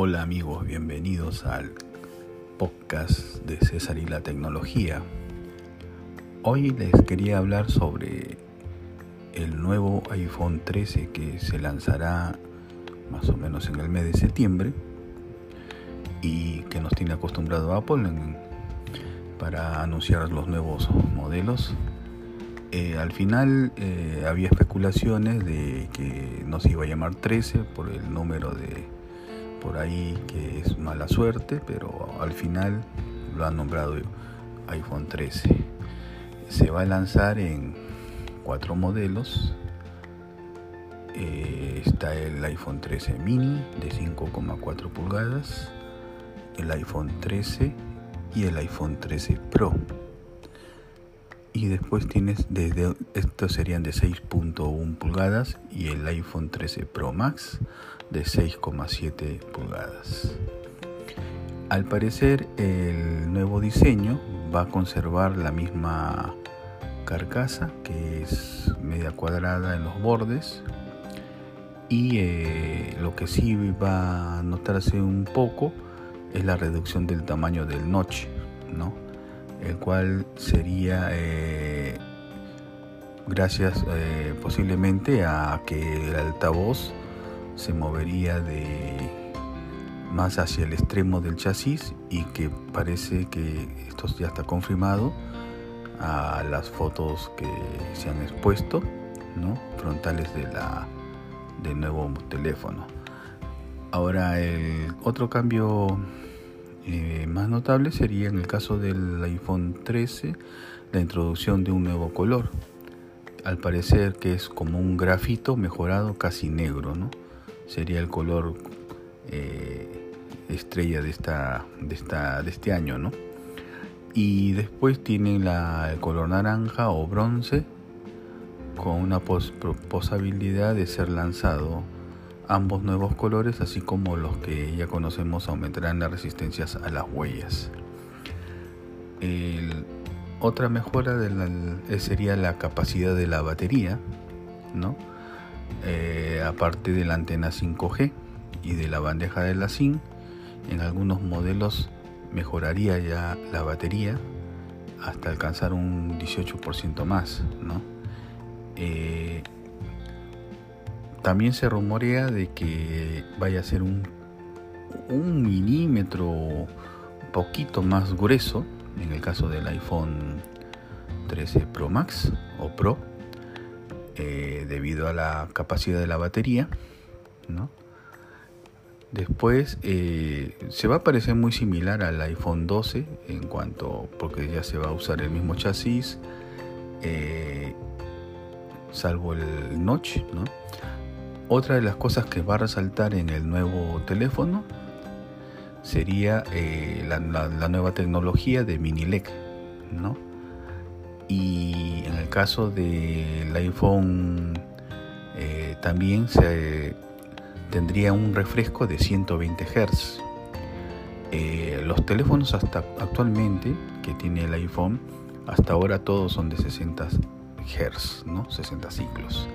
Hola amigos, bienvenidos al podcast de César y la tecnología. Hoy les quería hablar sobre el nuevo iPhone 13 que se lanzará más o menos en el mes de septiembre y que nos tiene acostumbrado Apple para anunciar los nuevos modelos. Eh, al final eh, había especulaciones de que nos iba a llamar 13 por el número de por ahí que es mala suerte, pero al final lo han nombrado iPhone 13. Se va a lanzar en cuatro modelos. Eh, está el iPhone 13 mini de 5,4 pulgadas, el iPhone 13 y el iPhone 13 Pro. Y después tienes desde estos serían de 6.1 pulgadas y el iPhone 13 Pro Max de 6,7 pulgadas. Al parecer el nuevo diseño va a conservar la misma carcasa que es media cuadrada en los bordes y eh, lo que sí va a notarse un poco es la reducción del tamaño del notch, ¿no? El cual sería eh, gracias eh, posiblemente a que el altavoz se movería de más hacia el extremo del chasis y que parece que esto ya está confirmado a las fotos que se han expuesto ¿no? frontales de la del nuevo teléfono ahora el otro cambio eh, más notable sería en el caso del iPhone 13 la introducción de un nuevo color al parecer que es como un grafito mejorado casi negro ¿no? sería el color eh, estrella de, esta, de, esta, de este año, ¿no? Y después tienen la, el color naranja o bronce con una posibilidad de ser lanzado ambos nuevos colores, así como los que ya conocemos aumentarán las resistencias a las huellas. otra mejora de sería la capacidad de la batería, ¿no? Eh, aparte de la antena 5G y de la bandeja de la SIM, en algunos modelos mejoraría ya la batería hasta alcanzar un 18% más. Eh, también se rumorea de que vaya a ser un, un milímetro poquito más grueso en el caso del iPhone 13 Pro Max o Pro eh, debido a la capacidad de la batería. Después eh, se va a parecer muy similar al iPhone 12 en cuanto, porque ya se va a usar el mismo chasis, eh, salvo el notch. Otra de las cosas que va a resaltar en el nuevo teléfono sería la, nueva tecnología de mini LED, ¿no? y en el caso del iPhone eh, también tendría un refresco de 120 Hz. Eh, los teléfonos hasta actualmente que tiene el iPhone hasta ahora todos son de 60 Hz, ¿no? 60 ciclos.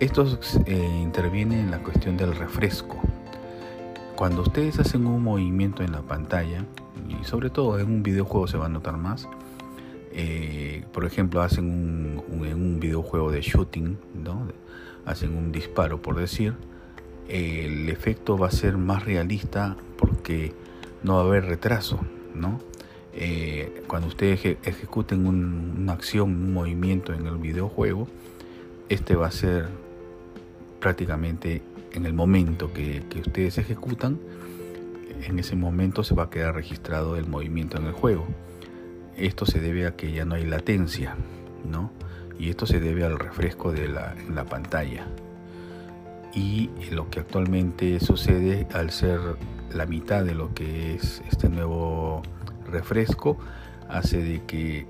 Estos eh, intervienen en la cuestión del refresco. Cuando ustedes hacen un movimiento en la pantalla, y sobre todo en un videojuego se va a notar más, eh, por ejemplo, hacen un, videojuego de shooting, hacen un disparo, por decir, el efecto va a ser más realista porque no va a haber retraso. Eh, cuando ustedes ejecuten una acción, un movimiento en el videojuego, este va a ser prácticamente en el momento que, ustedes ejecutan, en ese momento se va a quedar registrado el movimiento en el juego. Esto se debe a que ya no hay latencia, ¿no? Y esto se debe al refresco de la, en la pantalla. Y lo que actualmente sucede al ser la mitad de lo que es este nuevo refresco, hace de que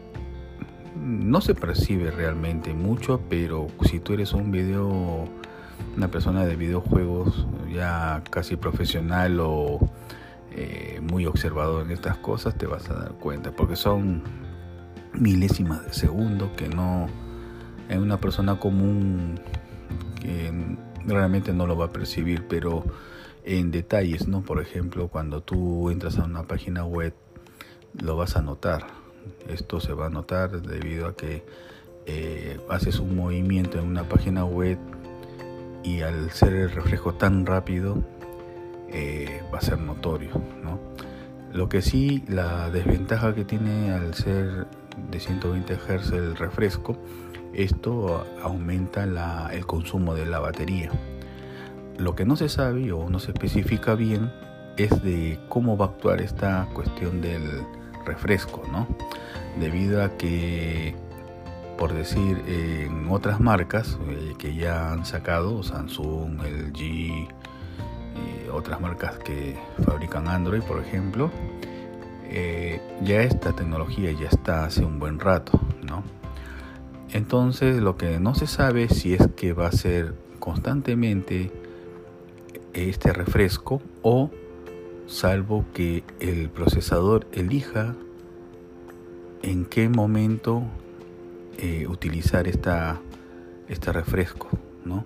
no se percibe realmente mucho, pero si tú eres un video, una persona de videojuegos ya casi profesional o eh, muy observador en estas cosas, te vas a dar cuenta, porque son milésimas de segundo que no en una persona común que realmente no lo va a percibir, pero en detalles, ¿no? Por ejemplo, cuando tú entras a una página web, lo vas a notar. Esto se va a notar debido a que eh, haces un movimiento en una página web y al ser el reflejo tan rápido eh, va a ser notorio, ¿no? Lo que sí, la desventaja que tiene al ser de 120 Hz el refresco, esto aumenta el consumo de la batería. Lo que no se sabe o no se especifica bien es de cómo va a actuar esta cuestión del refresco, ¿no? Debido a que, por decir, en otras marcas eh, que ya han sacado, Samsung, LG, y otras marcas que fabrican Android, por ejemplo, eh, ya esta tecnología ya está hace un buen rato, ¿no? Entonces lo que no se sabe si es que va a ser constantemente este refresco o salvo que el procesador elija en qué momento eh, utilizar esta, este refresco, ¿no?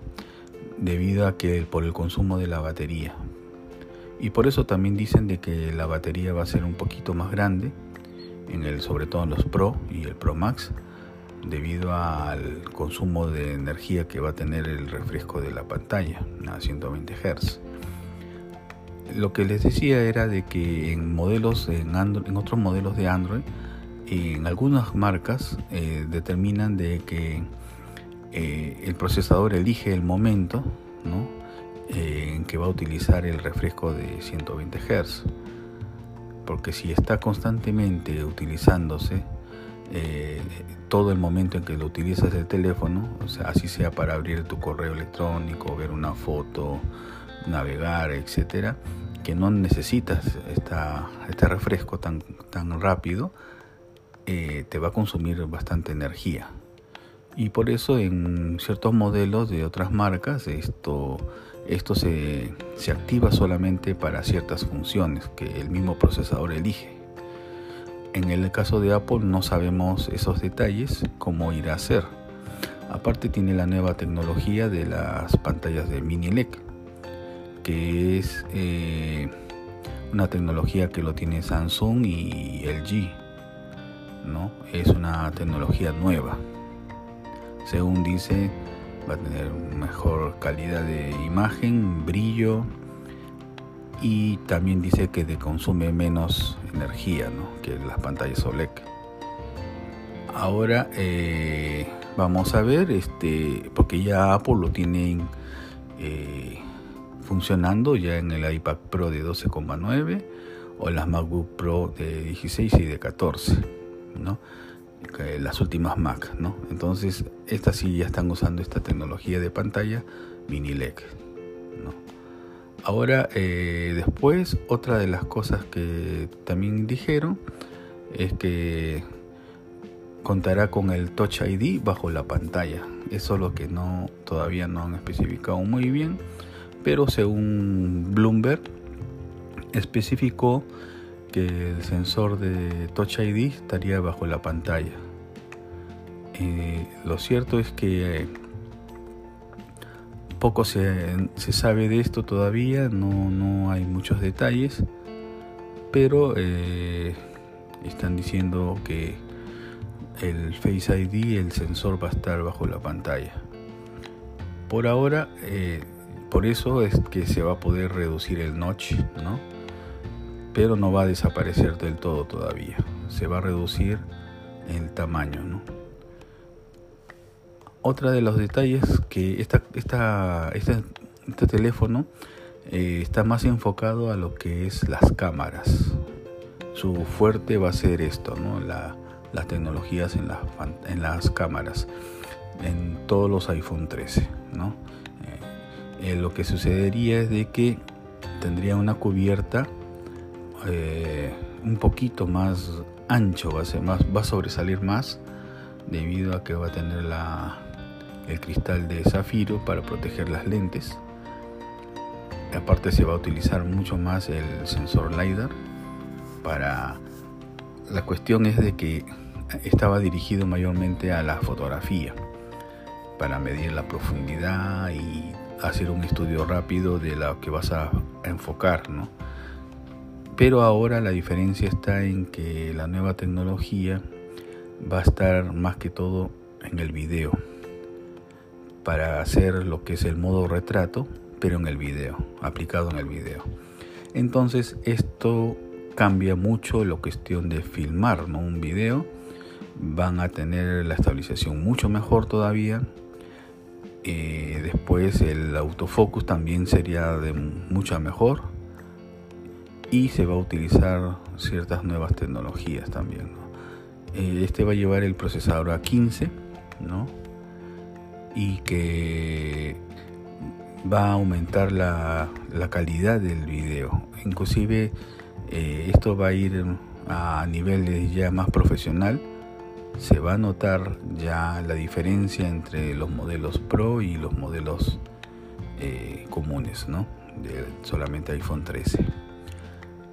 debido a que por el consumo de la batería. Y por eso también dicen de que la batería va a ser un poquito más grande, en el, sobre todo en los Pro y el Pro Max, debido al consumo de energía que va a tener el refresco de la pantalla a 120 Hz. Lo que les decía era de que en modelos en, en otros modelos de Android, en algunas marcas eh, determinan de que eh, el procesador elige el momento eh, en que va a utilizar el refresco de 120 Hz. Porque si está constantemente utilizándose todo el momento en que lo utilizas el teléfono, o sea, así sea para abrir tu correo electrónico, ver una foto, navegar, etcétera, que no necesitas este refresco tan, tan rápido, te va a consumir bastante energía y por eso en ciertos modelos de otras marcas esto, esto se, se activa solamente para ciertas funciones que el mismo procesador elige. En el caso de Apple no sabemos esos detalles, cómo irá a ser. Aparte tiene la nueva tecnología de las pantallas de mini LED, que es eh, una tecnología que lo tiene Samsung y LG. ¿No? Es una tecnología nueva según dice, va a tener mejor calidad de imagen, brillo y también dice que consume menos energía que las pantallas OLED. Ahora eh, vamos a ver, este, porque ya Apple lo tiene eh, funcionando ya en el iPad Pro de 12,9 o las MacBook Pro de 16 y de 14, las últimas Mac. Entonces, estas sí ya están usando esta tecnología de pantalla mini LED. Ahora, eh, después, otra de las cosas que también dijeron es que contará con el Touch ID bajo la pantalla. Eso es lo que no todavía no han especificado muy bien, pero según Bloomberg especificó que el sensor de Touch ID estaría bajo la pantalla. Eh, lo cierto es que eh, poco se, sabe de esto todavía, no, hay muchos detalles, pero eh, están diciendo que el Face ID, el sensor va a estar bajo la pantalla. Por ahora, por eso es que se va a poder reducir el notch, ¿no? Pero no va a desaparecer del todo todavía. Se va a reducir el tamaño. ¿no? Otra de los detalles que esta, este teléfono eh, está más enfocado a lo que es las cámaras. Su fuerte va a ser esto, ¿no? las tecnologías en, en las cámaras, en todos los iPhone 13. ¿no? Eh, eh, lo que sucedería es de que tendría una cubierta eh, un poquito más ancho, va a, ser más, va a sobresalir más debido a que va a tener la, el cristal de zafiro para proteger las lentes. Aparte se va a utilizar mucho más el sensor LiDAR para... La cuestión es de que estaba dirigido mayormente a la fotografía, para medir la profundidad y hacer un estudio rápido de lo que vas a enfocar, ¿no? Pero ahora la diferencia está en que la nueva tecnología va a estar más que todo en el video para hacer lo que es el modo retrato, pero en el video, aplicado en el video. Entonces esto cambia mucho la cuestión de filmar ¿no? un video. Van a tener la estabilización mucho mejor todavía. Eh, después el autofocus también sería de mucha mejor. Y se va a utilizar ciertas nuevas tecnologías también. Eh, este va a llevar el procesador A15, ¿no? Y que va a aumentar la, la calidad del video. Inclusive eh, esto va a ir a nivel ya más profesional. Se va a notar ya la diferencia entre los modelos Pro y los modelos eh, comunes, ¿no? De solamente iPhone 13.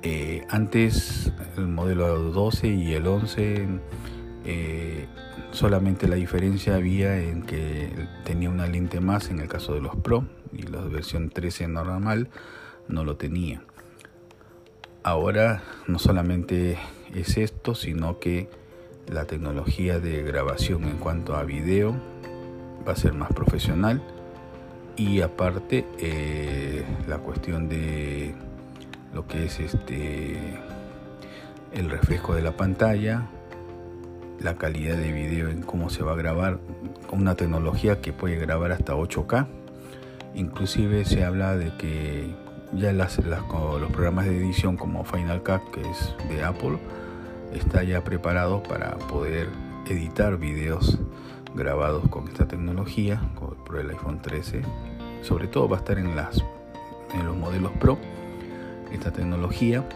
Eh, antes el modelo 12 y el 11 solamente la diferencia había en que tenía una lente más en el caso de los Pro y la versión 13 normal no lo tenía. Ahora no solamente es esto, sino que la tecnología de grabación en cuanto a video va a ser más profesional y aparte eh, la cuestión de lo que es este el refresco de la pantalla la calidad de video en cómo se va a grabar con una tecnología que puede grabar hasta 8K inclusive se habla de que ya las, los programas de edición como Final Cut, que es de Apple, está ya preparado para poder editar videos grabados con esta tecnología, por el iPhone 13. Sobre todo va a estar en, las, en los modelos Pro esta tecnología.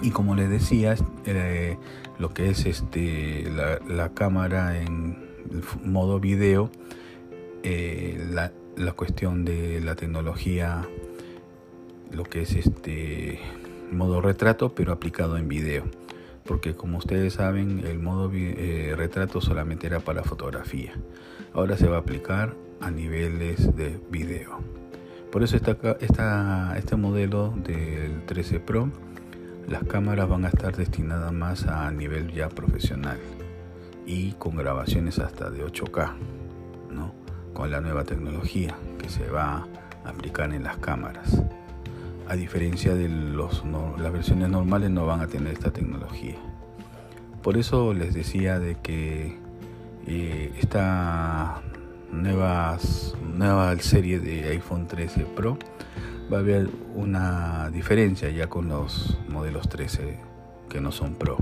Y como les decía, eh, lo que es este, la, cámara en modo video, eh, la, la cuestión de la tecnología lo que es este modo retrato, pero aplicado en video. Porque como ustedes saben, el modo eh, retrato solamente era para fotografía. Ahora se va a aplicar a niveles de video. Por eso este modelo del 13 Pro, las cámaras van a estar destinadas más a nivel ya profesional y con grabaciones hasta de 8K, ¿no? con la nueva tecnología que se va a aplicar en las cámaras a diferencia de las versiones normales no van a tener esta tecnología. Por eso les decía de que eh, esta nuevas, nueva serie de iPhone 13 Pro va a haber una diferencia ya con los modelos 13 que no son Pro.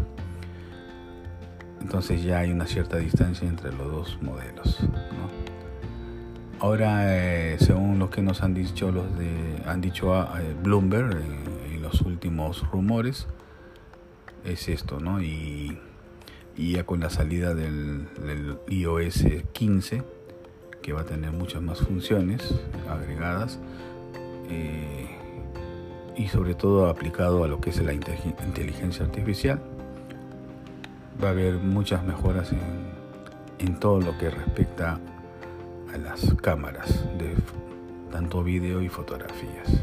Entonces ya hay una cierta distancia entre los dos modelos. Ahora, eh, según lo que nos han dicho los de, han dicho a, ah, eh, Bloomberg eh, en los últimos rumores, es esto, ¿no? Y, ya con la salida del, iOS 15, que va a tener muchas más funciones agregadas, y sobre todo aplicado a lo que es la inteligencia artificial, va a haber muchas mejoras en, todo lo que respecta a las cámaras de tanto vídeo y fotografías.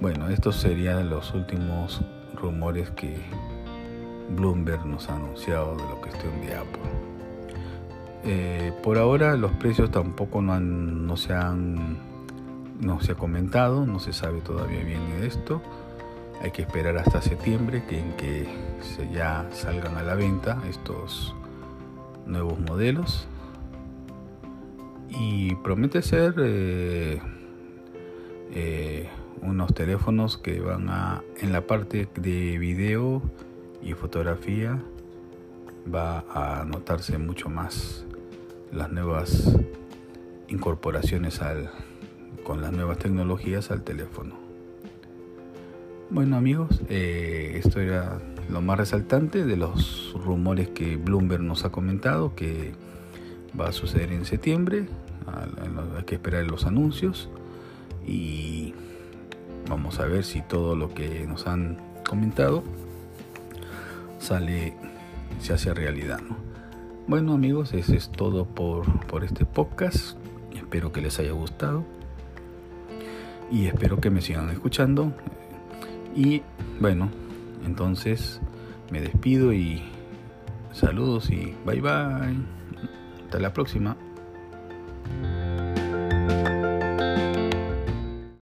Bueno, estos serían los últimos rumores que Bloomberg nos ha anunciado de la cuestión de Apple. Eh, por ahora los precios tampoco no, han, no se han no se ha comentado, no se sabe todavía bien de esto. Hay que esperar hasta septiembre que en que se ya salgan a la venta estos nuevos modelos y promete ser eh, eh, unos teléfonos que van a en la parte de video y fotografía va a notarse mucho más las nuevas incorporaciones al, con las nuevas tecnologías al teléfono. Bueno amigos, eh, esto era lo más resaltante de los rumores que Bloomberg nos ha comentado que va a suceder en septiembre hay que esperar los anuncios y vamos a ver si todo lo que nos han comentado sale, se hace realidad. Bueno amigos, eso es todo por, por este podcast. Espero que les haya gustado. Y espero que me sigan escuchando. Y bueno, entonces me despido y saludos y bye bye. Hasta la próxima.